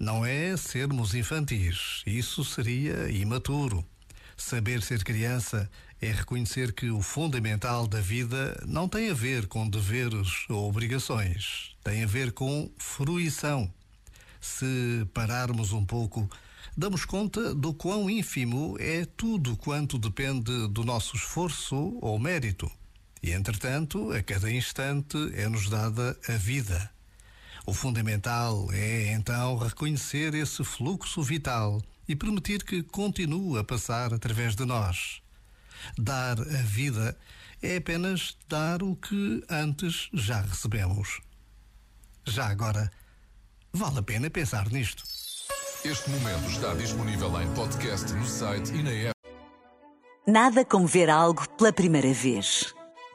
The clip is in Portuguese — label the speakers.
Speaker 1: Não é sermos infantis, isso seria imaturo. Saber ser criança é reconhecer que o fundamental da vida não tem a ver com deveres ou obrigações, tem a ver com fruição. Se pararmos um pouco, damos conta do quão ínfimo é tudo quanto depende do nosso esforço ou mérito. E, entretanto, a cada instante é-nos dada a vida. O fundamental é, então, reconhecer esse fluxo vital e permitir que continue a passar através de nós. Dar a vida é apenas dar o que antes já recebemos. Já agora, vale a pena pensar nisto.
Speaker 2: Este momento está disponível em podcast no site e na app.
Speaker 3: Nada como ver algo pela primeira vez.